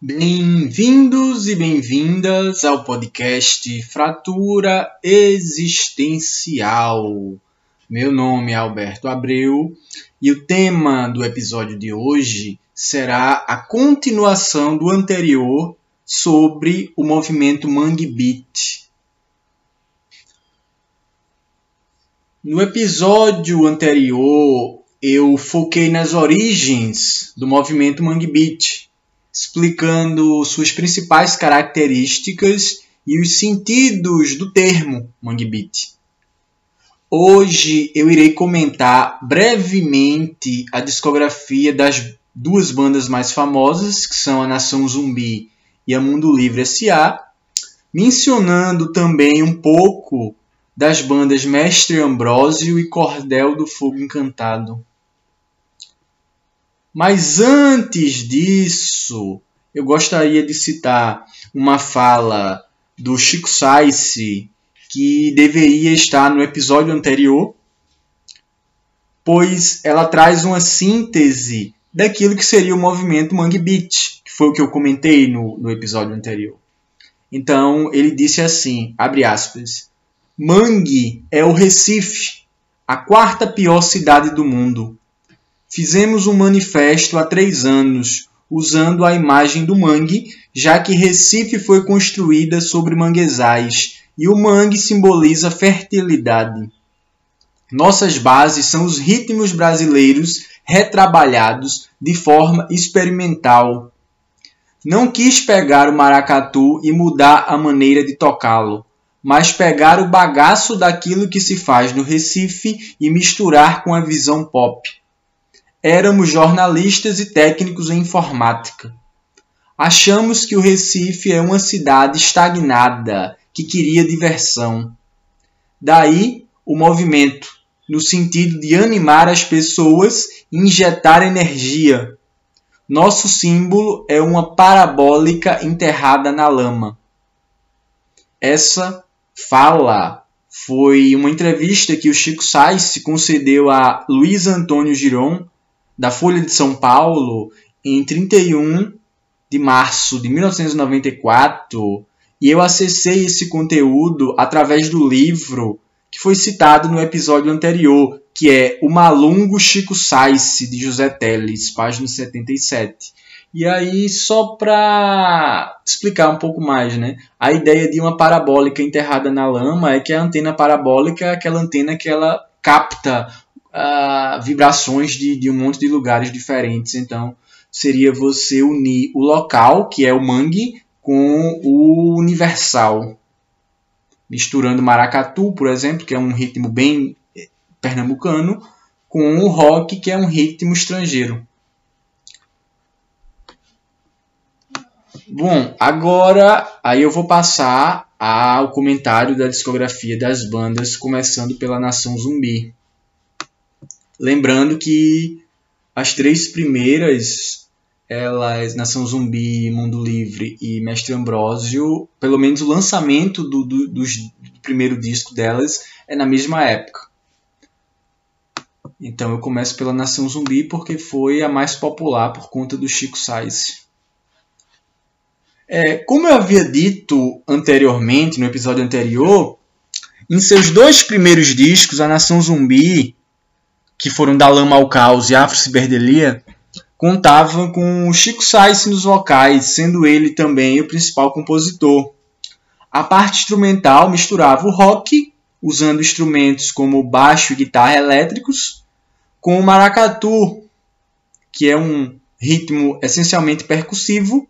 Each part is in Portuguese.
Bem-vindos e bem-vindas ao podcast Fratura Existencial. Meu nome é Alberto Abreu e o tema do episódio de hoje será a continuação do anterior sobre o movimento Mangue Beat. No episódio anterior, eu foquei nas origens do movimento Mangue Beat explicando suas principais características e os sentidos do termo Mangue Beat. Hoje eu irei comentar brevemente a discografia das duas bandas mais famosas, que são a Nação Zumbi e a Mundo Livre S.A., mencionando também um pouco das bandas Mestre Ambrósio e Cordel do Fogo Encantado. Mas antes disso, eu gostaria de citar uma fala do Chico Saisse que deveria estar no episódio anterior, pois ela traz uma síntese daquilo que seria o movimento Mangue Beat, que foi o que eu comentei no, no episódio anterior. Então, ele disse assim, abre aspas, Mangue é o Recife, a quarta pior cidade do mundo. Fizemos um manifesto há três anos, usando a imagem do mangue, já que Recife foi construída sobre manguezais e o mangue simboliza fertilidade. Nossas bases são os ritmos brasileiros retrabalhados de forma experimental. Não quis pegar o maracatu e mudar a maneira de tocá-lo, mas pegar o bagaço daquilo que se faz no Recife e misturar com a visão pop. Éramos jornalistas e técnicos em informática. Achamos que o Recife é uma cidade estagnada que queria diversão. Daí o movimento, no sentido de animar as pessoas e injetar energia. Nosso símbolo é uma parabólica enterrada na lama. Essa fala foi uma entrevista que o Chico Sainz concedeu a Luiz Antônio Giron da Folha de São Paulo em 31 de março de 1994 e eu acessei esse conteúdo através do livro que foi citado no episódio anterior, que é O Malungo Chico Saice, de José Teles, página 77. E aí, só para explicar um pouco mais, né? A ideia de uma parabólica enterrada na lama é que a antena parabólica é aquela antena que ela capta uh, vibrações de, de um monte de lugares diferentes. Então, seria você unir o local, que é o mangue, com o universal. Misturando maracatu, por exemplo, que é um ritmo bem eh, pernambucano, com o rock, que é um ritmo estrangeiro. Bom, agora aí eu vou passar ao comentário da discografia das bandas, começando pela Nação Zumbi. Lembrando que as três primeiras, elas, Nação Zumbi, Mundo Livre e Mestre Ambrósio, pelo menos o lançamento do, do, do, primeiro disco delas é na mesma época. Então eu começo pela Nação Zumbi porque foi a mais popular por conta do Chico Sainz. É, como eu havia dito anteriormente, no episódio anterior, em seus dois primeiros discos, a Nação Zumbi que foram da Lama ao Caos e Afro Ciberdelia, contavam com Chico Sainz nos vocais, sendo ele também o principal compositor. A parte instrumental misturava o rock, usando instrumentos como baixo e guitarra elétricos, com o maracatu, que é um ritmo essencialmente percussivo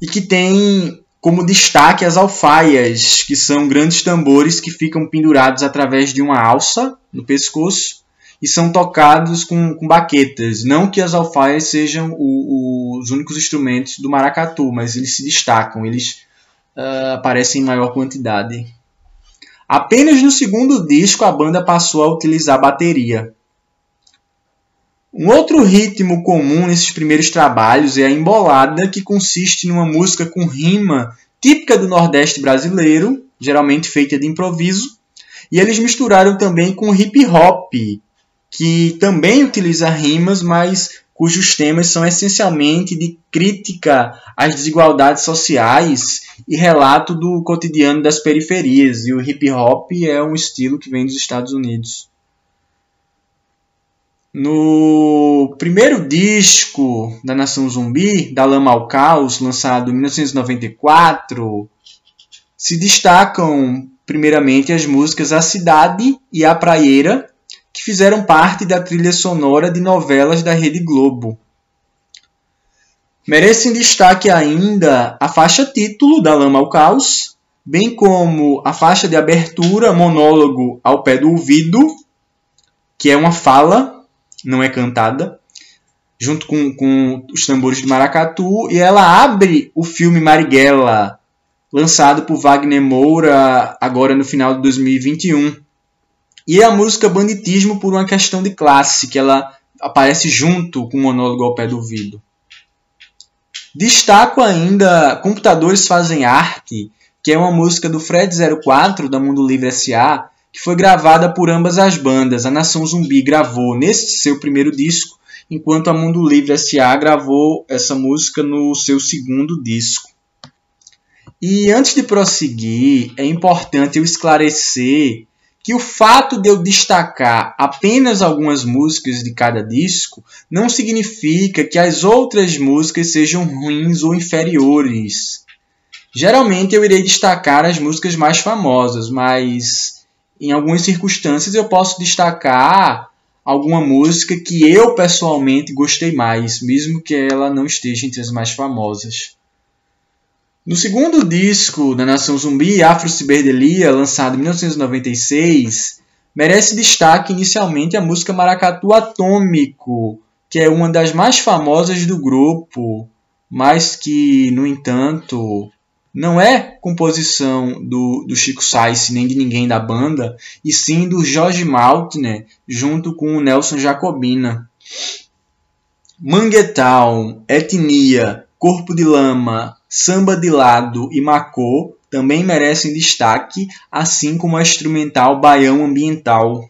e que tem como destaque as alfaias, que são grandes tambores que ficam pendurados através de uma alça no pescoço e são tocados com, com baquetas. Não que as alfaias sejam o, os únicos instrumentos do maracatu, mas eles se destacam, eles uh, aparecem em maior quantidade. Apenas no segundo disco a banda passou a utilizar bateria. Um outro ritmo comum nesses primeiros trabalhos é a embolada, que consiste numa música com rima típica do Nordeste brasileiro, geralmente feita de improviso, e eles misturaram também com hip hop, que também utiliza rimas, mas cujos temas são essencialmente de crítica às desigualdades sociais e relato do cotidiano das periferias. E o hip hop é um estilo que vem dos Estados Unidos. No primeiro disco da Nação Zumbi, Da Lama ao Caos, lançado em 1994, se destacam primeiramente as músicas A Cidade e A Praieira, que fizeram parte da trilha sonora de novelas da Rede Globo. Merecem destaque ainda a faixa título da Lama ao Caos, bem como a faixa de abertura Monólogo ao Pé do Ouvido, que é uma fala, não é cantada, junto com, com os tambores de maracatu, e ela abre o filme Marighella, lançado por Wagner Moura agora no final de 2021. E a música Banditismo por uma questão de classe, que ela aparece junto com o monólogo ao pé do ouvido. Destaco ainda Computadores Fazem Arte, que é uma música do Fred 04 da Mundo Livre SA, que foi gravada por ambas as bandas. A Nação Zumbi gravou nesse seu primeiro disco, enquanto a Mundo Livre SA gravou essa música no seu segundo disco. E antes de prosseguir, é importante eu esclarecer que o fato de eu destacar apenas algumas músicas de cada disco não significa que as outras músicas sejam ruins ou inferiores. Geralmente eu irei destacar as músicas mais famosas, mas em algumas circunstâncias eu posso destacar alguma música que eu pessoalmente gostei mais, mesmo que ela não esteja entre as mais famosas. No segundo disco da Nação Zumbi, Afro Ciberdelia, lançado em 1996, merece destaque inicialmente a música Maracatu Atômico, que é uma das mais famosas do grupo, mas que, no entanto, não é composição do, do Chico Sainz nem de ninguém da banda, e sim do Jorge Maltner, junto com o Nelson Jacobina. Manguetown, Etnia, Corpo de Lama, Samba de Lado e Macô também merecem destaque, assim como a instrumental Baião Ambiental.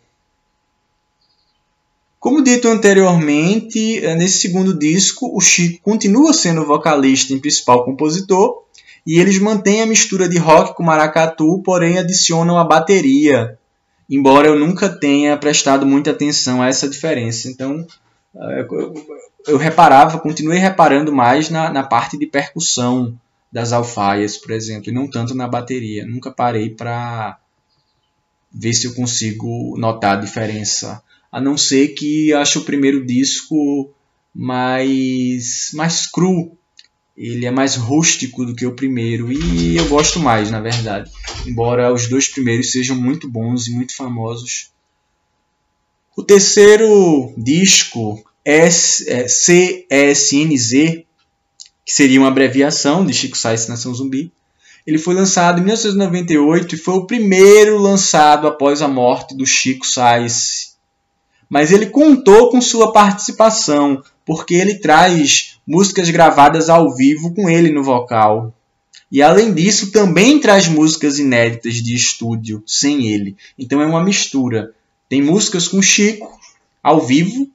Como dito anteriormente, eh, nesse segundo disco, o Chico continua sendo vocalista e principal compositor, e eles mantêm a mistura de rock com maracatu, porém adicionam a bateria, embora eu nunca tenha prestado muita atenção a essa diferença. Então, eh, eu reparava, continuei reparando mais na, na parte de percussão das alfaias, por exemplo, e não tanto na bateria. Nunca parei para ver se eu consigo notar a diferença. A não ser que acho o primeiro disco mais mais cru. Ele é mais rústico do que o primeiro e eu gosto mais, na verdade. Embora os dois primeiros sejam muito bons e muito famosos. O terceiro disco é, CSNZ, que seria uma abreviação de Chico Sainz Nação Zumbi. Ele foi lançado em 1998 e foi o primeiro lançado após a morte do Chico Sainz. Mas ele contou com sua participação, porque ele traz músicas gravadas ao vivo com ele no vocal. E além disso, também traz músicas inéditas de estúdio sem ele. Então é uma mistura. Tem músicas com Chico ao vivo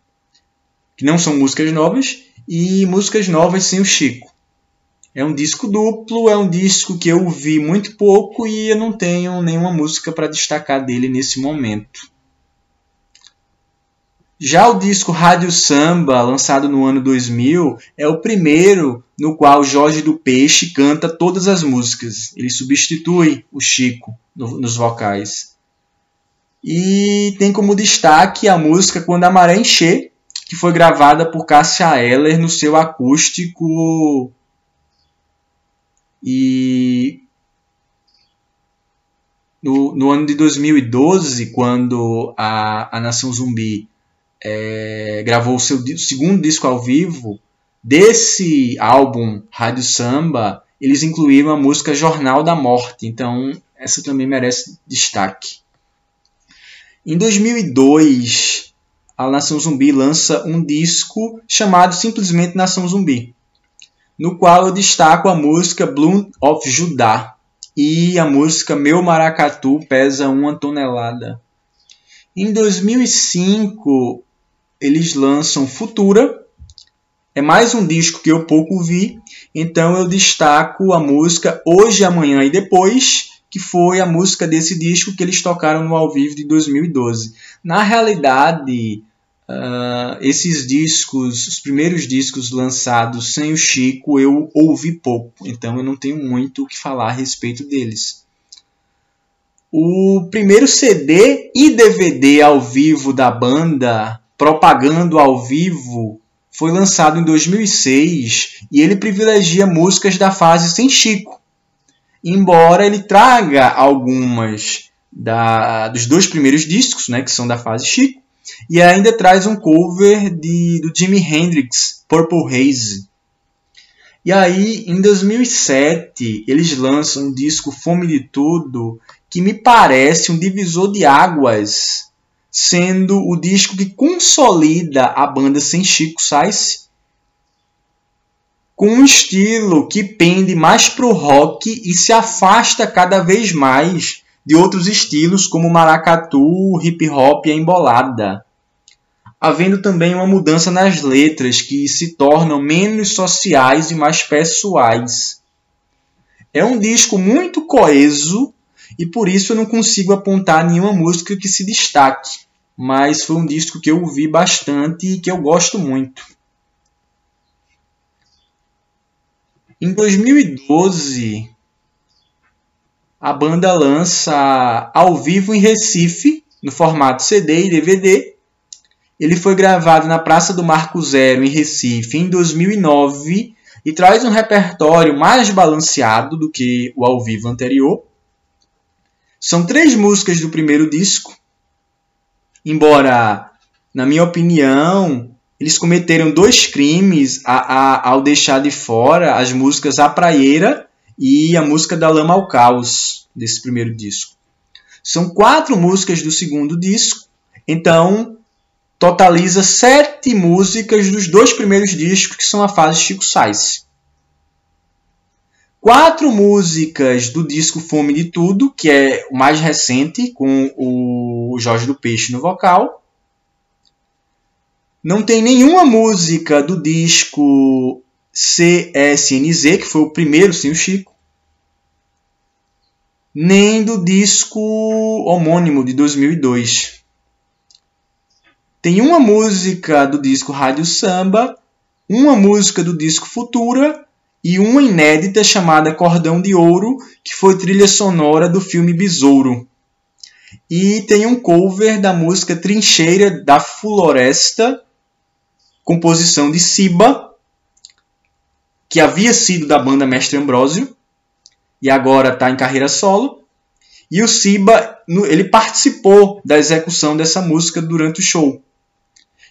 que não são músicas novas, e músicas novas sem o Chico. É um disco duplo, é um disco que eu ouvi muito pouco e eu não tenho nenhuma música para destacar dele nesse momento. Já o disco Rádio Samba, lançado no ano 2000, é o primeiro no qual Jorge do Peixe canta todas as músicas. Ele substitui o Chico no, nos vocais. E tem como destaque a música Quando a Maré Encher, que foi gravada por Cássia Eller no seu acústico e no, no ano de 2012, quando a, a Nação Zumbi é, gravou o seu segundo disco ao vivo, desse álbum Rádio Samba, eles incluíram a música Jornal da Morte, então essa também merece destaque. Em 2002, a Nação Zumbi lança um disco chamado simplesmente Nação Zumbi, no qual eu destaco a música Blood of Judah, e a música Meu Maracatu pesa uma tonelada. Em 2005, eles lançam Futura. É mais um disco que eu pouco vi, então eu destaco a música Hoje, Amanhã e Depois, que foi a música desse disco que eles tocaram no ao vivo de 2012. Na realidade, uh, esses discos, os primeiros discos lançados sem o Chico, eu ouvi pouco, então eu não tenho muito o que falar a respeito deles. O primeiro CD e DVD ao vivo da banda, propagando ao vivo, foi lançado em 2006 e ele privilegia músicas da fase sem Chico. Embora ele traga algumas da, dos dois primeiros discos, né, que são da fase Chico, e ainda traz um cover de, do Jimi Hendrix, Purple Haze. E aí, em 2007, eles lançam um disco Fome de Tudo, que me parece um divisor de águas, sendo o disco que consolida a banda sem Chico Sainz, com um estilo que pende mais para o rock e se afasta cada vez mais de outros estilos como maracatu, hip hop e a embolada. Havendo também uma mudança nas letras que se tornam menos sociais e mais pessoais. É um disco muito coeso e por isso eu não consigo apontar nenhuma música que se destaque, mas foi um disco que eu ouvi bastante e que eu gosto muito. Em 2012, a banda lança ao vivo em Recife, no formato CD e DVD. Ele foi gravado na Praça do Marco Zero, em Recife, em 2009 e traz um repertório mais balanceado do que o ao vivo anterior. São três músicas do primeiro disco. Embora, na minha opinião, eles cometeram dois crimes a, a, ao deixar de fora as músicas A Praieira e a música da Lama ao Caos, desse primeiro disco. São quatro músicas do segundo disco, então totaliza sete músicas dos dois primeiros discos, que são a fase Chico Sainz quatro músicas do disco Fome de Tudo, que é o mais recente, com o Jorge do Peixe no vocal. Não tem nenhuma música do disco CSNZ, que foi o primeiro sem o Chico. Nem do disco homônimo de 2002. Tem uma música do disco Rádio Samba, uma música do disco Futura e uma inédita chamada Cordão de Ouro, que foi trilha sonora do filme Besouro. E tem um cover da música Trincheira da Floresta, composição de Siba, que havia sido da banda Mestre Ambrósio e agora está em carreira solo. E o Siba ele participou da execução dessa música durante o show.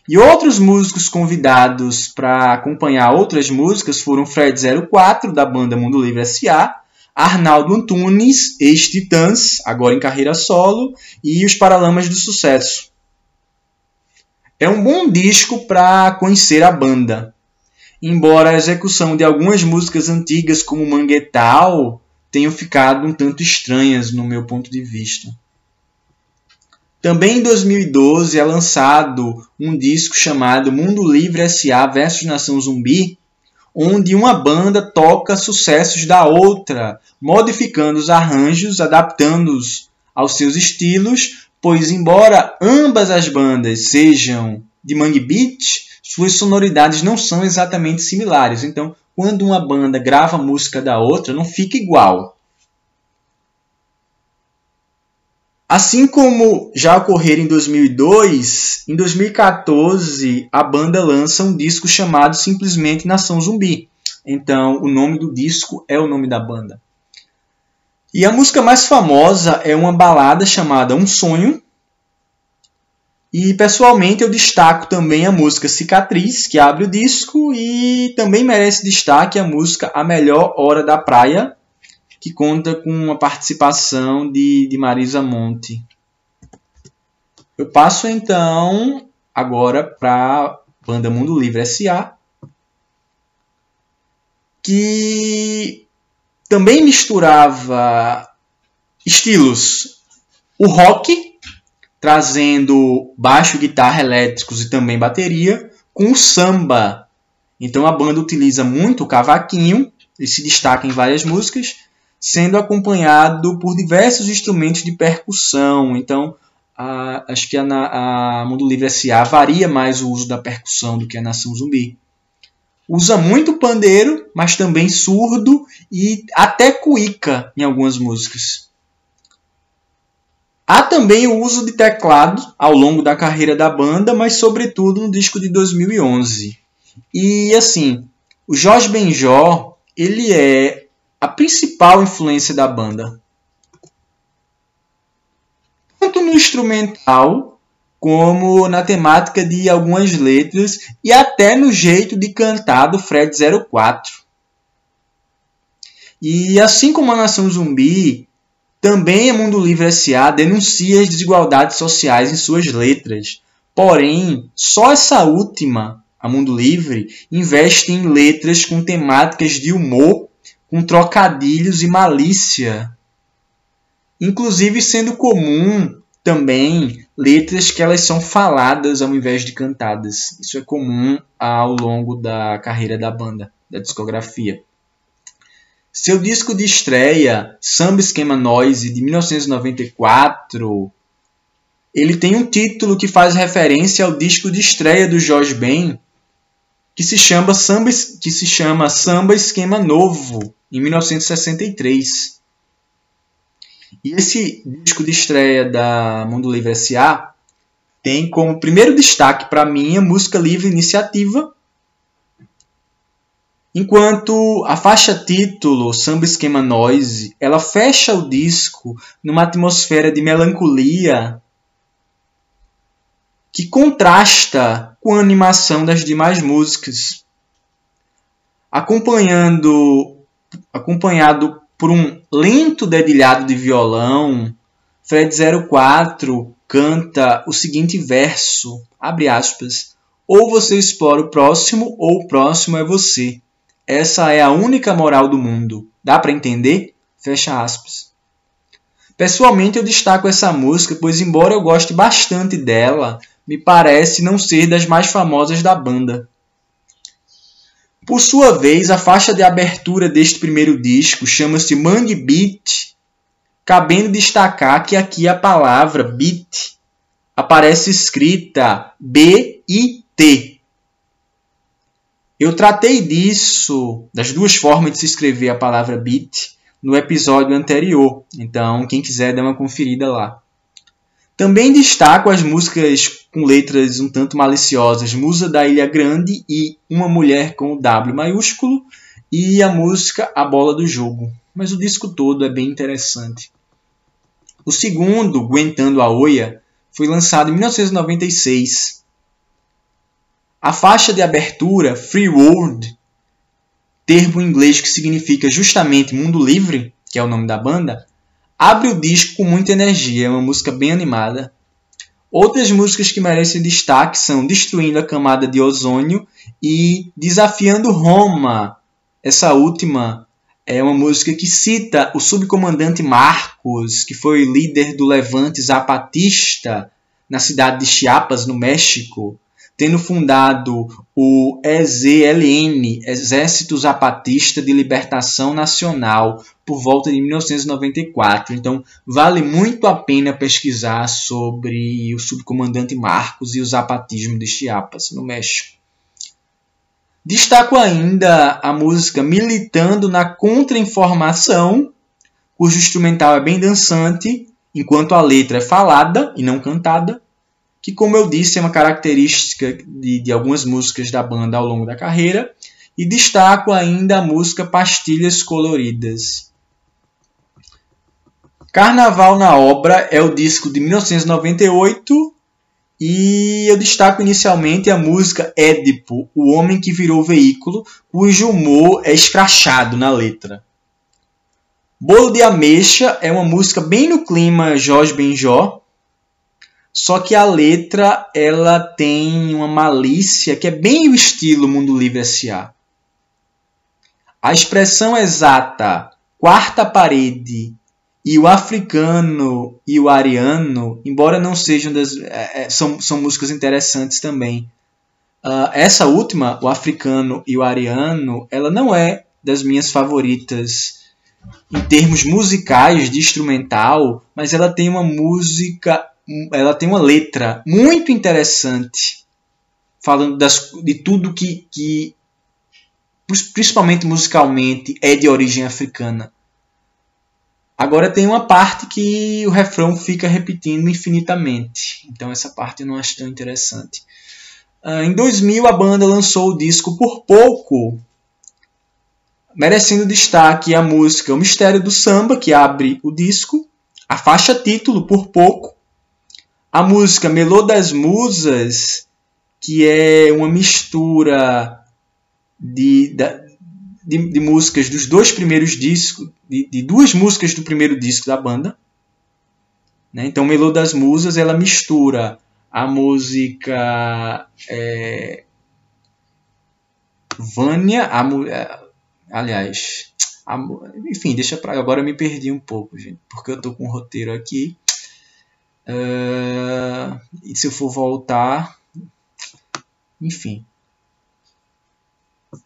E outros músicos convidados para acompanhar outras músicas foram Fred 04, da banda Mundo Livre S.A., Arnaldo Antunes, ex-Titãs, agora em carreira solo, e os Paralamas do Sucesso. É um bom disco para conhecer a banda. Embora a execução de algumas músicas antigas, como Manguetal, tenham ficado um tanto estranhas no meu ponto de vista. Também em 2012 é lançado um disco chamado Mundo Livre SA vs Nação Zumbi, onde uma banda toca sucessos da outra, modificando os arranjos, adaptando-os aos seus estilos, pois embora ambas as bandas sejam de Mangue Beat, suas sonoridades não são exatamente similares. Então, quando uma banda grava música da outra, não fica igual. Assim como já ocorreu em 2002, em 2014 a banda lança um disco chamado simplesmente Nação Zumbi. Então, o nome do disco é o nome da banda. E a música mais famosa é uma balada chamada Um Sonho. E pessoalmente eu destaco também a música Cicatriz, que abre o disco, e também merece destaque a música A Melhor Hora da Praia, que conta com a participação de, de Marisa Monte. Eu passo então agora para a banda Mundo Livre SA, que também misturava estilos. O rock, trazendo baixo, guitarra elétricos e também bateria, com o samba. Então a banda utiliza muito o cavaquinho, e se destaca em várias músicas, sendo acompanhado por diversos instrumentos de percussão. Então, a, acho que a, a Mundo Livre S.A. varia mais o uso da percussão do que a Nação Zumbi. Usa muito pandeiro, mas também surdo e até cuíca em algumas músicas. Há também o uso de teclado ao longo da carreira da banda, mas sobretudo no disco de 2011. E assim, o Jorge Benjó, ele é a principal influência da banda. Tanto no instrumental como na temática de algumas letras e até no jeito de cantar do Fred 04. E assim como a Nação Zumbi, também a Mundo Livre SA denuncia as desigualdades sociais em suas letras. Porém, só essa última, a Mundo Livre, investe em letras com temáticas de humor, com trocadilhos e malícia. Inclusive sendo comum também letras que elas são faladas ao invés de cantadas. Isso é comum ao longo da carreira da banda, da discografia. Seu disco de estreia, Samba Esquema Noise, de 1994, ele tem um título que faz referência ao disco de estreia do Jorge Ben, que se chama Samba, que se chama Samba Esquema Novo, em 1963. E esse disco de estreia da Mundo Livre S.A. tem como primeiro destaque para mim a música Livre Iniciativa, Enquanto a faixa título, Samba Esquema Noise, ela fecha o disco numa atmosfera de melancolia que contrasta com a animação das demais músicas. Acompanhando, acompanhado por um lento dedilhado de violão, Fred 04 canta o seguinte verso, abre aspas, ou você explora o próximo ou o próximo é você. Essa é a única moral do mundo. Dá para entender? Fecha aspas. Pessoalmente eu destaco essa música, pois embora eu goste bastante dela, me parece não ser das mais famosas da banda. Por sua vez, a faixa de abertura deste primeiro disco chama-se Mangue Beat, cabendo destacar que aqui a palavra beat aparece escrita B-I-T, eu tratei disso, das duas formas de se escrever a palavra beat, no episódio anterior. Então, quem quiser, dá uma conferida lá. Também destaco as músicas com letras um tanto maliciosas, Musa da Ilha Grande e Uma Mulher com W maiúsculo, e a música A Bola do Jogo. Mas o disco todo é bem interessante. O segundo, Aguentando a Oia, foi lançado em 1996 a faixa de abertura, Free World, termo em inglês que significa justamente mundo livre, que é o nome da banda, abre o disco com muita energia, é uma música bem animada. Outras músicas que merecem destaque são Destruindo a Camada de Ozônio e Desafiando Roma. Essa última é uma música que cita o subcomandante Marcos, que foi líder do levante zapatista na cidade de Chiapas, no México tendo fundado o EZLN, Exército Zapatista de Libertação Nacional, por volta de 1994. Então, vale muito a pena pesquisar sobre o subcomandante Marcos e o zapatismo de Chiapas, no México. Destaco ainda a música Militando na Contra-Informação, cujo instrumental é bem dançante, enquanto a letra é falada e não cantada que, como eu disse, é uma característica de, de algumas músicas da banda ao longo da carreira, e destaco ainda a música Pastilhas Coloridas. Carnaval na Obra é o disco de 1998 e eu destaco inicialmente a música Édipo, o homem que virou veículo, cujo humor é escrachado na letra. Bolo de Ameixa é uma música bem no clima Jorge Benjó, só que a letra ela tem uma malícia que é bem o estilo Mundo Livre S.A. A expressão exata Quarta Parede e o Africano e o Ariano, embora não sejam das. É, é são, são músicas interessantes também. Uh, essa última, o Africano e o Ariano, ela não é das minhas favoritas em termos musicais de instrumental, mas ela tem uma música, ela tem uma letra muito interessante, falando das, de tudo que, que, principalmente musicalmente, é de origem africana. Agora tem uma parte que o refrão fica repetindo infinitamente, então essa parte eu não acho tão interessante. Uh, em 2000 a banda lançou o disco Por Pouco, merecendo destaque a música O Mistério do Samba, que abre o disco, a faixa título Por Pouco, a música Melô das Musas, que é uma mistura de, de, de músicas dos dois primeiros discos, de, de, duas músicas do primeiro disco da banda. Né? Então, Melô das Musas ela mistura a música é, Vânia, a, Aliás, a, enfim, deixa pra. Agora eu me perdi um pouco, gente, porque eu tô com um roteiro aqui. Uh, e se eu for voltar. Enfim.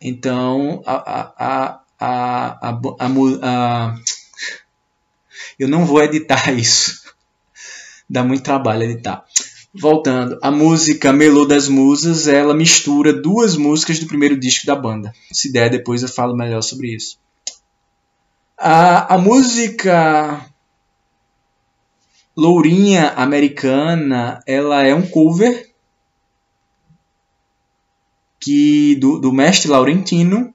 Então, a, a, a, a, eu não vou editar isso. Dá muito trabalho editar. Voltando, a música Melô das Musas, ela mistura duas músicas do primeiro disco da banda. Se der, depois eu falo melhor sobre isso. A, a música Lourinha Americana, ela é um cover que do, do mestre Laurentino,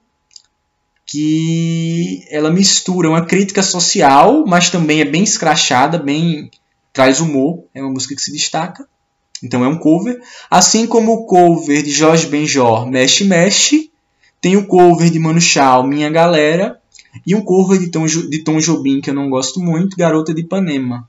que ela mistura uma crítica social, mas também é bem escrachada, bem traz humor, é uma música que se destaca. Então é um cover. Assim como o cover de Jorge Benjor, Mexe Mexe, tem o cover de Mano Chao, Minha Galera, e um cover de Tom, de Tom Jobim, que eu não gosto muito, Garota de Ipanema.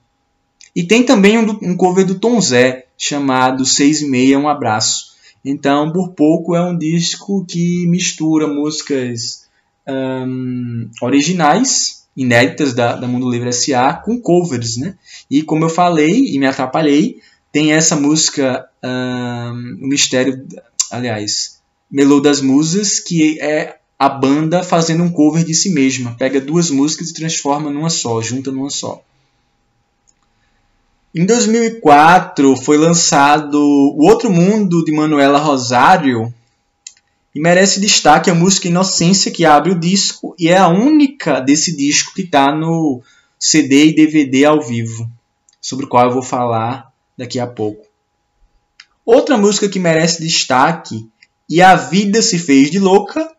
E tem também um, um cover do Tom Zé, chamado Seis e Meia, Um Abraço. Então, por pouco, é um disco que mistura músicas um, originais, inéditas da, da Mundo Livre S.A., com covers, né? E como eu falei e me atrapalhei, tem essa música, um, o Mistério, aliás, Melô das Musas, que é a banda fazendo um cover de si mesma. Pega duas músicas e transforma numa só, junta numa só. Em 2004 foi lançado O Outro Mundo de Manuela Rosário e merece destaque a música Inocência que abre o disco e é a única desse disco que está no CD e DVD ao vivo, sobre o qual eu vou falar daqui a pouco. Outra música que merece destaque e A Vida Se Fez de Louca,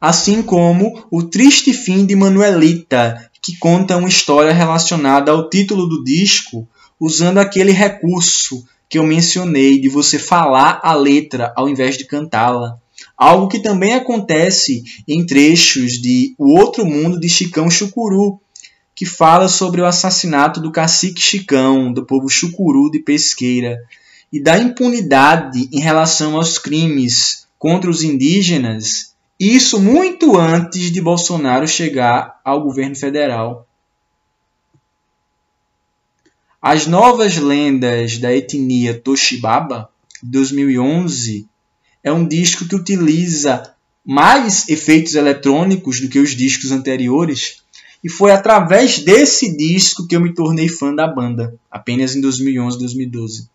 assim como O Triste Fim de Manuelita, que conta uma história relacionada ao título do disco, usando aquele recurso que eu mencionei de você falar a letra ao invés de cantá-la. Algo que também acontece em trechos de O Outro Mundo de Chicão Chucuru, que fala sobre o assassinato do cacique Chicão, do povo chucuru de Pesqueira, e da impunidade em relação aos crimes contra os indígenas, isso muito antes de Bolsonaro chegar ao governo federal. As novas lendas da etnia Toshibaba, 2011, é um disco que utiliza mais efeitos eletrônicos do que os discos anteriores e foi através desse disco que eu me tornei fã da banda, apenas em 2011, 2012.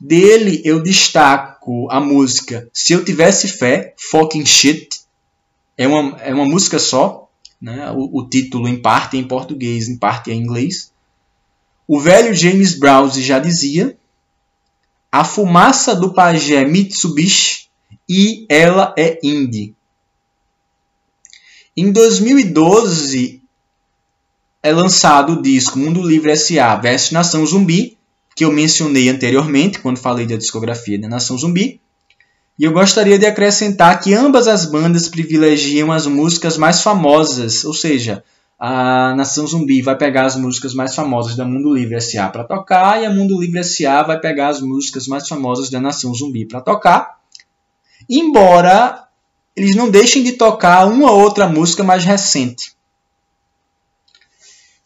Dele eu destaco a música Se Eu Tivesse Fé, Fucking Shit. É uma, é uma música só, né? o, o título em parte é em português, em parte é em inglês. O velho James Browse já dizia. A fumaça do pajé Mitsubishi e ela é indie. Em 2012, é lançado o disco Mundo Livre S.A. vs Nação Zumbi, que eu mencionei anteriormente quando falei da discografia da Nação Zumbi. E eu gostaria de acrescentar que ambas as bandas privilegiam as músicas mais famosas, ou seja, a Nação Zumbi vai pegar as músicas mais famosas da Mundo Livre S.A. para tocar e a Mundo Livre S.A. vai pegar as músicas mais famosas da Nação Zumbi para tocar. Embora eles não deixem de tocar uma outra música mais recente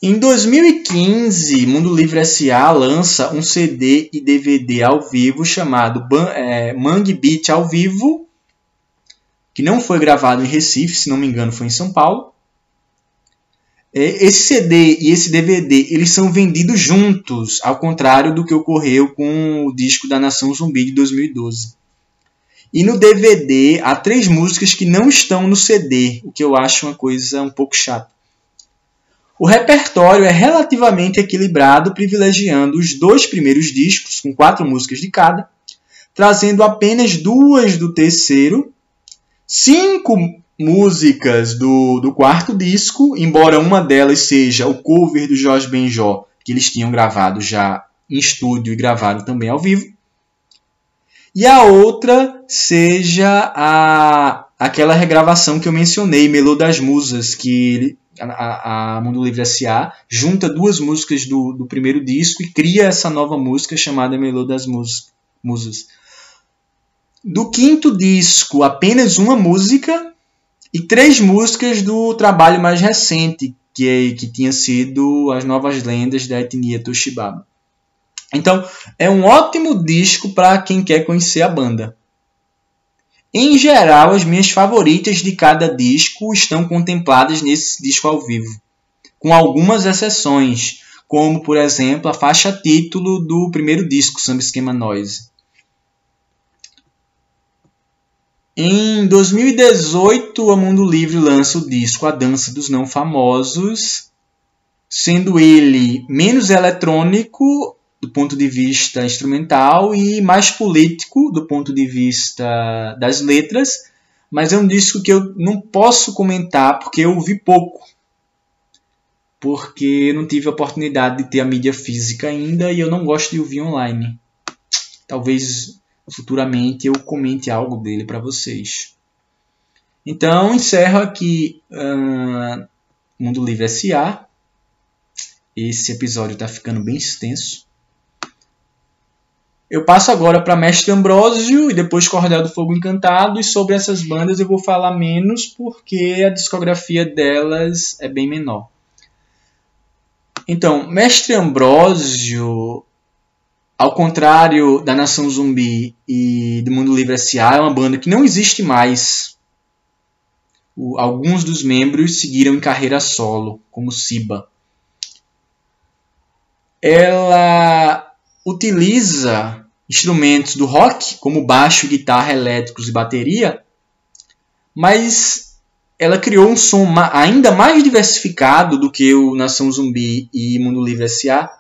Em 2015, Mundo Livre SA lança um CD e DVD ao vivo chamado é, Mangue Beat ao vivo, que não foi gravado em Recife, se não me engano, foi em São Paulo. É, esse CD e esse DVD eles são vendidos juntos, ao contrário do que ocorreu com o disco da Nação Zumbi de 2012. E no DVD há três músicas que não estão no CD, o que eu acho uma coisa um pouco chata. O repertório é relativamente equilibrado, privilegiando os dois primeiros discos, com quatro músicas de cada, trazendo apenas duas do terceiro, cinco músicas do, do quarto disco, embora uma delas seja o cover do Jorge Benjó, que eles tinham gravado já em estúdio e gravado também ao vivo, e a outra seja a, aquela regravação que eu mencionei, Melô das Musas, que a, a Mundo Livre S.A. junta duas músicas do, do primeiro disco e cria essa nova música chamada Melô das Musas. Do quinto disco, apenas uma música e três músicas do trabalho mais recente, que, é, que tinha sido As Novas Lendas da Etnia Toshibaba. Então, é um ótimo disco para quem quer conhecer a banda. Em geral, as minhas favoritas de cada disco estão contempladas nesse disco ao vivo, com algumas exceções, como por exemplo a faixa título do primeiro disco, Samba Esquema Noise. Em 2018, a Mundo Livre lança o disco A Dança dos Não Famosos, sendo ele menos eletrônico do ponto de vista instrumental e mais político do ponto de vista das letras, mas é um disco que eu não posso comentar porque eu ouvi pouco. Porque não tive a oportunidade de ter a mídia física ainda e eu não gosto de ouvir online. Talvez futuramente eu comente algo dele para vocês. Então, encerro aqui uh, Mundo Livre SA. Esse episódio está ficando bem extenso. Eu passo agora para Mestre Ambrósio e depois Cordel do Fogo Encantado. E sobre essas bandas eu vou falar menos porque a discografia delas é bem menor. Então, Mestre Ambrósio, ao contrário da Nação Zumbi e do Mundo Livre S.A., é uma banda que não existe mais. O, alguns dos membros seguiram em carreira solo, como Siba. Ela utiliza instrumentos do rock, como baixo, guitarra, elétricos e bateria, mas ela criou um som ainda mais diversificado do que o Nação Zumbi e Mundo Livre S.A.,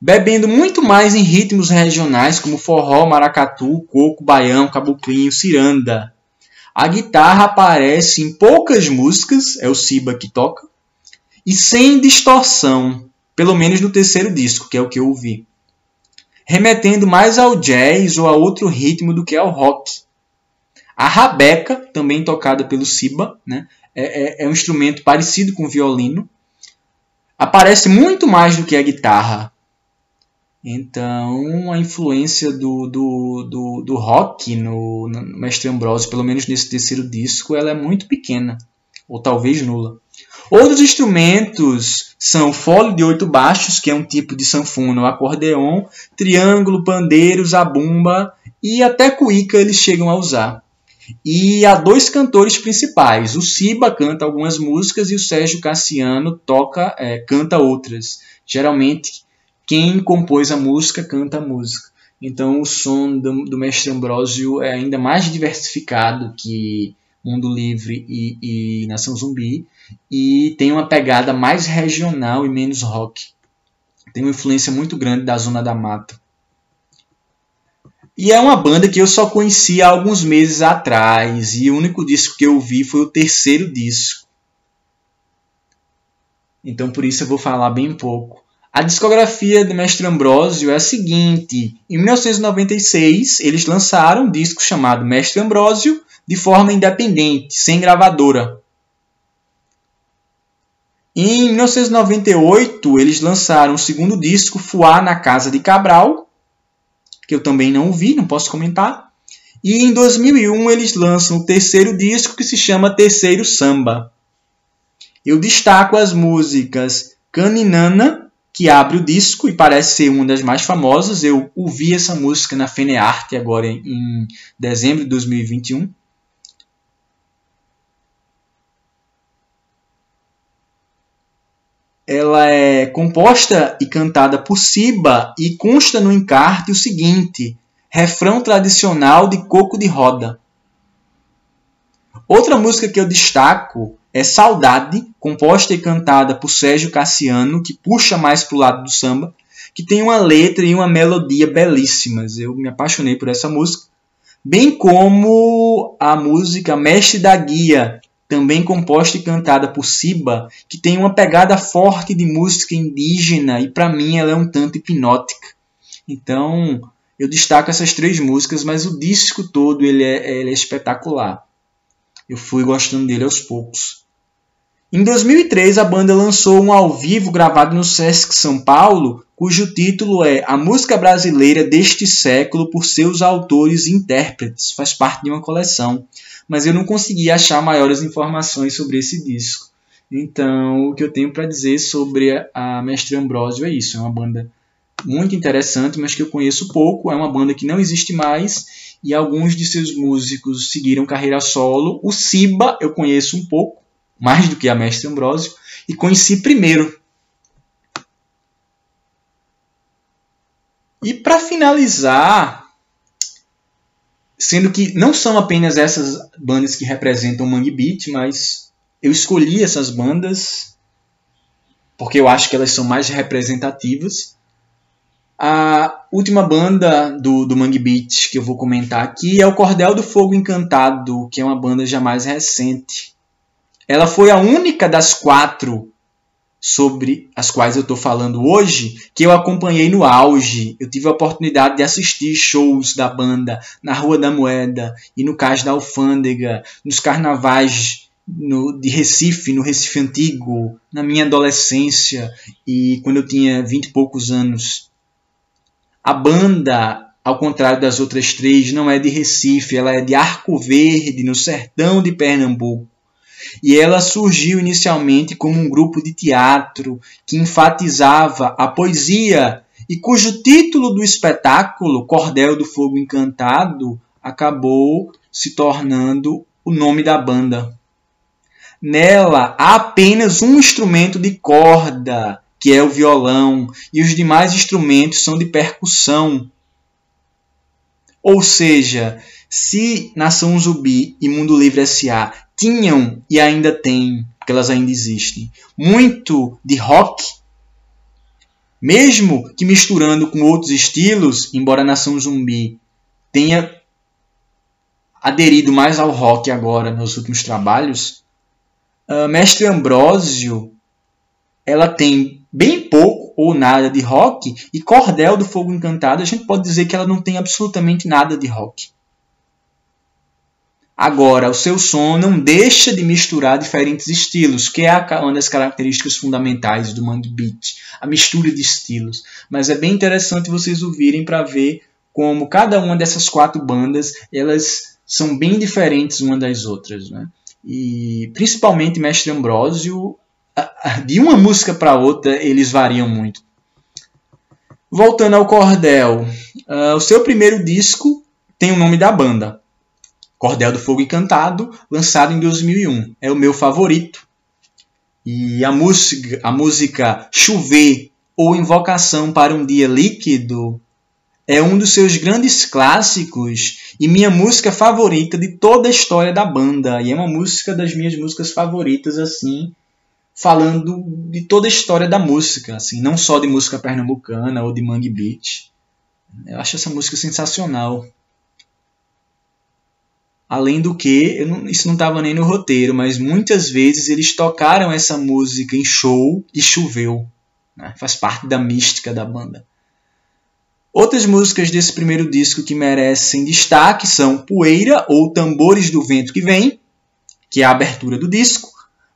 bebendo muito mais em ritmos regionais como forró, maracatu, coco, baião, caboclinho, ciranda. A guitarra aparece em poucas músicas, é o Siba que toca, e sem distorção, pelo menos no terceiro disco, que é o que eu ouvi remetendo mais ao jazz ou a outro ritmo do que ao rock. A rabeca, também tocada pelo Siba, né, é, é, é um instrumento parecido com o violino, aparece muito mais do que a guitarra. Então, a influência do, do, do, do rock no, no Mestre Ambrosio, pelo menos nesse terceiro disco, ela é muito pequena, ou talvez nula. Outros instrumentos são fole de oito baixos, que é um tipo de sanfona ou acordeon, triângulo, pandeiro, zabumba e até cuíca eles chegam a usar. E há dois cantores principais. O Siba canta algumas músicas e o Sérgio Cassiano toca, é, canta outras. Geralmente, quem compôs a música canta a música. Então, o som do, do Mestre Ambrósio é ainda mais diversificado que Mundo Livre e, e Nação Zumbi, e tem uma pegada mais regional e menos rock. Tem uma influência muito grande da Zona da Mata. E é uma banda que eu só conhecia há alguns meses atrás, e o único disco que eu vi foi o terceiro disco. Então por isso eu vou falar bem pouco. A discografia do Mestre Ambrósio é a seguinte: em 1996 eles lançaram um disco chamado Mestre Ambrósio de forma independente, sem gravadora. Em 1998, eles lançaram o segundo disco, Fuá na Casa de Cabral, que eu também não ouvi, não posso comentar. E em 2001 eles lançam o terceiro disco, que se chama Terceiro Samba. eu destaco as músicas Caninana, que abre o disco e parece ser uma das mais famosas. Eu ouvi essa música na Fenearte agora em dezembro de 2021. Ela é composta e cantada por Siba e consta no encarte o seguinte: refrão tradicional de coco de roda. Outra música que eu destaco é Saudade, composta e cantada por Sérgio Cassiano, que puxa mais para o lado do samba, que tem uma letra e uma melodia belíssimas. Eu me apaixonei por essa música. Bem como a música Mestre da Guia, também composta e cantada por Siba, que tem uma pegada forte de música indígena e para mim ela é um tanto hipnótica. Então, eu destaco essas três músicas, mas o disco todo ele é, ele é espetacular. Eu fui gostando dele aos poucos. Em 2003, a banda lançou um ao vivo gravado no Sesc São Paulo, cujo título é A Música Brasileira deste Século por seus autores e intérpretes. Faz parte de uma coleção mas eu não consegui achar maiores informações sobre esse disco. Então, o que eu tenho para dizer sobre a Mestre Ambrosio é isso: é uma banda muito interessante, mas que eu conheço pouco. É uma banda que não existe mais e alguns de seus músicos seguiram carreira solo. O Siba eu conheço um pouco, mais do que a Mestre Ambrosio, e conheci primeiro. E para finalizar, Sendo que não são apenas essas bandas que representam o Mangue Beat, mas eu escolhi essas bandas porque eu acho que elas são mais representativas. A última banda do, do Mangue Beat que eu vou comentar aqui é o Cordel do Fogo Encantado, que é uma banda já mais recente. Ela foi a única das quatro sobre as quais eu estou falando hoje, que eu acompanhei no auge. Eu tive a oportunidade de assistir shows da banda na Rua da Moeda e no Cais da Alfândega, nos carnavais no, de Recife, no Recife Antigo, na minha adolescência e quando eu tinha vinte e poucos anos. A banda, ao contrário das outras três, não é de Recife, ela é de Arco Verde, no sertão de Pernambuco e ela surgiu inicialmente como um grupo de teatro que enfatizava a poesia e cujo título do espetáculo, Cordel do Fogo Encantado, acabou se tornando o nome da banda. Nela há apenas um instrumento de corda, que é o violão, e os demais instrumentos são de percussão. Ou seja, se Nação Zumbi e Mundo Livre S.A tinham e ainda têm, porque elas ainda existem, muito de rock, mesmo que misturando com outros estilos, embora a Nação Zumbi tenha aderido mais ao rock agora nos últimos trabalhos, uh, Mestre Ambrósio ela tem bem pouco ou nada de rock e Cordel do Fogo Encantado a gente pode dizer que ela não tem absolutamente nada de rock. Agora, o seu som não deixa de misturar diferentes estilos, que é uma das características fundamentais do mangue beat, a mistura de estilos. Mas é bem interessante vocês ouvirem para ver como cada uma dessas quatro bandas elas são bem diferentes uma das outras, né? E principalmente Mestre Ambrósio, de uma música para outra eles variam muito. Voltando ao cordel, uh, o seu primeiro disco tem o nome da banda, Cordel do Fogo Encantado, lançado em 2001. É o meu favorito. E a música, a música Chover ou Invocação para um Dia Líquido é um dos seus grandes clássicos e minha música favorita de toda a história da banda. E é uma música das minhas músicas favoritas, assim, falando de toda a história da música, assim, não só de música pernambucana ou de mangue beat. Eu acho essa música sensacional. Além do que, não, isso não estava nem no roteiro, mas muitas vezes eles tocaram essa música em show e choveu. Né? Faz parte da mística da banda. Outras músicas desse primeiro disco que merecem destaque são Poeira ou Tambores do Vento que Vem, que é a abertura do disco,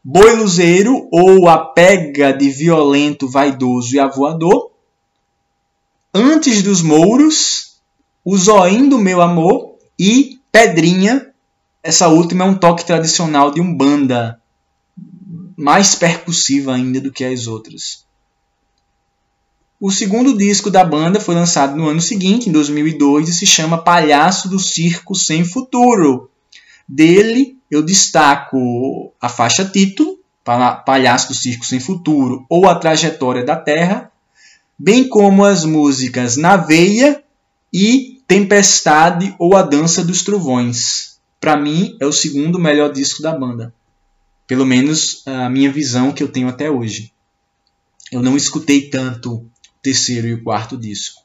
Boi Luzeiro ou A Pega de Violento, Vaidoso e Avoador, Antes dos Mouros, O Zoim do Meu Amor e Pedrinha, essa última é um toque tradicional de Umbanda. mais percussiva ainda do que as outras. O segundo disco da banda foi lançado no ano seguinte, em 2002, e se chama Palhaço do Circo Sem Futuro. Dele eu destaco a faixa título, Palhaço do Circo Sem Futuro ou A Trajetória da Terra, bem como as músicas Na Veia e Tempestade ou A Dança dos Trovões. Para mim, é o segundo melhor disco da banda. Pelo menos a minha visão que eu tenho até hoje. Eu não escutei tanto o terceiro e o quarto disco.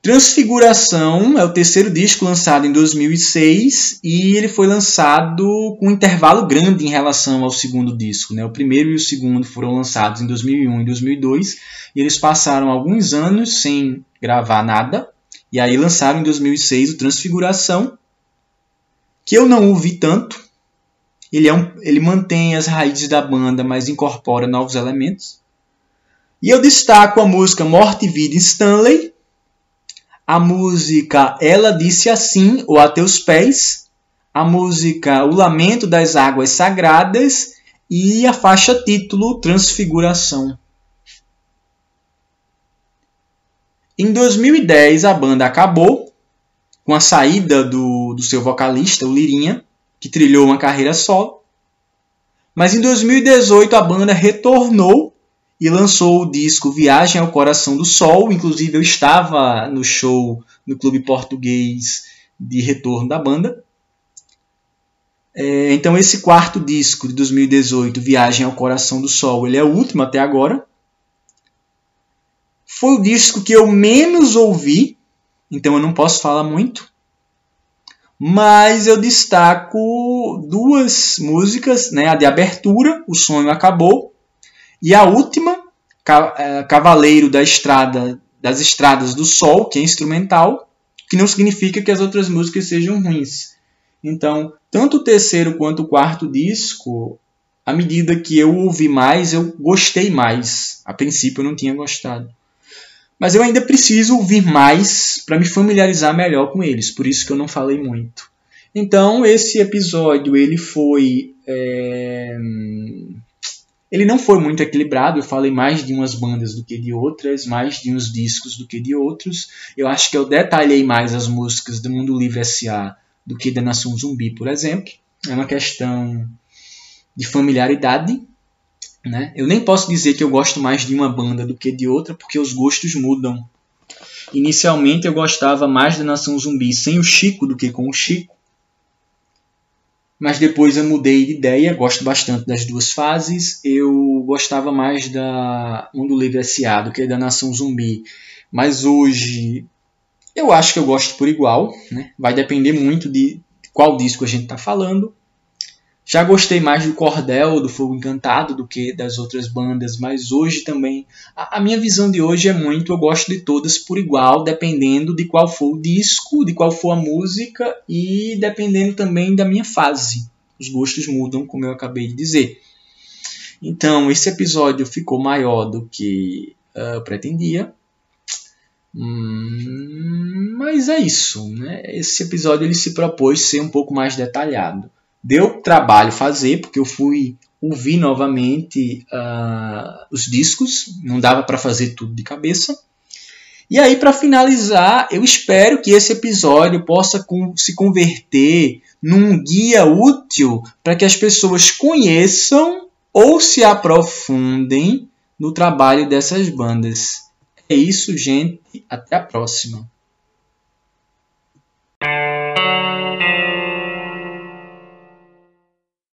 Transfiguração é o terceiro disco lançado em 2006 e ele foi lançado com um intervalo grande em relação ao segundo disco. Né? O primeiro e o segundo foram lançados em 2001 e 2002 e eles passaram alguns anos sem gravar nada e aí lançaram em 2006 o Transfiguração, que eu não ouvi tanto. Ele, é um, ele mantém as raízes da banda, mas incorpora novos elementos. E eu destaco a música Morte e Vida Stanley, a música Ela Disse Assim, ou A Teus Pés, a música O Lamento das Águas Sagradas e a faixa título Transfiguração. Em 2010 a banda acabou com a saída do, do seu vocalista, o Lirinha, que trilhou uma carreira solo. Mas em 2018 a banda retornou e lançou o disco Viagem ao Coração do Sol. Inclusive, eu estava no show no Clube Português de retorno da banda. É, então, esse quarto disco de 2018, Viagem ao Coração do Sol, ele é o último até agora. Foi o disco que eu menos ouvi, então eu não posso falar muito. Mas eu destaco duas músicas, né? a de abertura, O Sonho Acabou, e a última, é, Cavaleiro da Estrada, das Estradas do Sol, que é instrumental, que não significa que as outras músicas sejam ruins. Então, tanto o terceiro quanto o quarto disco, à medida que eu ouvi mais, eu gostei mais. A princípio eu não tinha gostado. Mas eu ainda preciso ouvir mais para me familiarizar melhor com eles, por isso que eu não falei muito. Então, esse episódio ele foi é, ele não foi muito equilibrado, eu falei mais de umas bandas do que de outras, mais de uns discos do que de outros. Eu acho que eu detalhei mais as músicas do Mundo Livre S.A. do que da Nação Zumbi, por exemplo. É uma questão de familiaridade. Né? Eu nem posso dizer que eu gosto mais de uma banda do que de outra, porque os gostos mudam. Inicialmente eu gostava mais da Nação Zumbi sem o Chico do que com o Chico mas depois eu mudei de ideia, gosto bastante das duas fases. Eu gostava mais da Mundo Livre S.A. do que da Nação Zumbi, mas hoje eu acho que eu gosto por igual, né? vai depender muito de qual disco a gente está falando. Já gostei mais do Cordel, do Fogo Encantado, do que das outras bandas, mas hoje também. A, a, minha visão de hoje é muito: eu gosto de todas por igual, dependendo de qual for o disco, de qual for a música e dependendo também da minha fase. Os gostos mudam, como eu acabei de dizer. Então, esse episódio ficou maior do que uh, pretendia. Hum, mas é isso, né? Esse episódio ele se propôs ser um pouco mais detalhado. Deu trabalho fazer, porque eu fui ouvir novamente uh, os discos, não dava para fazer tudo de cabeça. E aí, para finalizar, eu espero que esse episódio possa com, se converter num guia útil para que as pessoas conheçam ou se aprofundem no trabalho dessas bandas. É isso, gente. Até a próxima.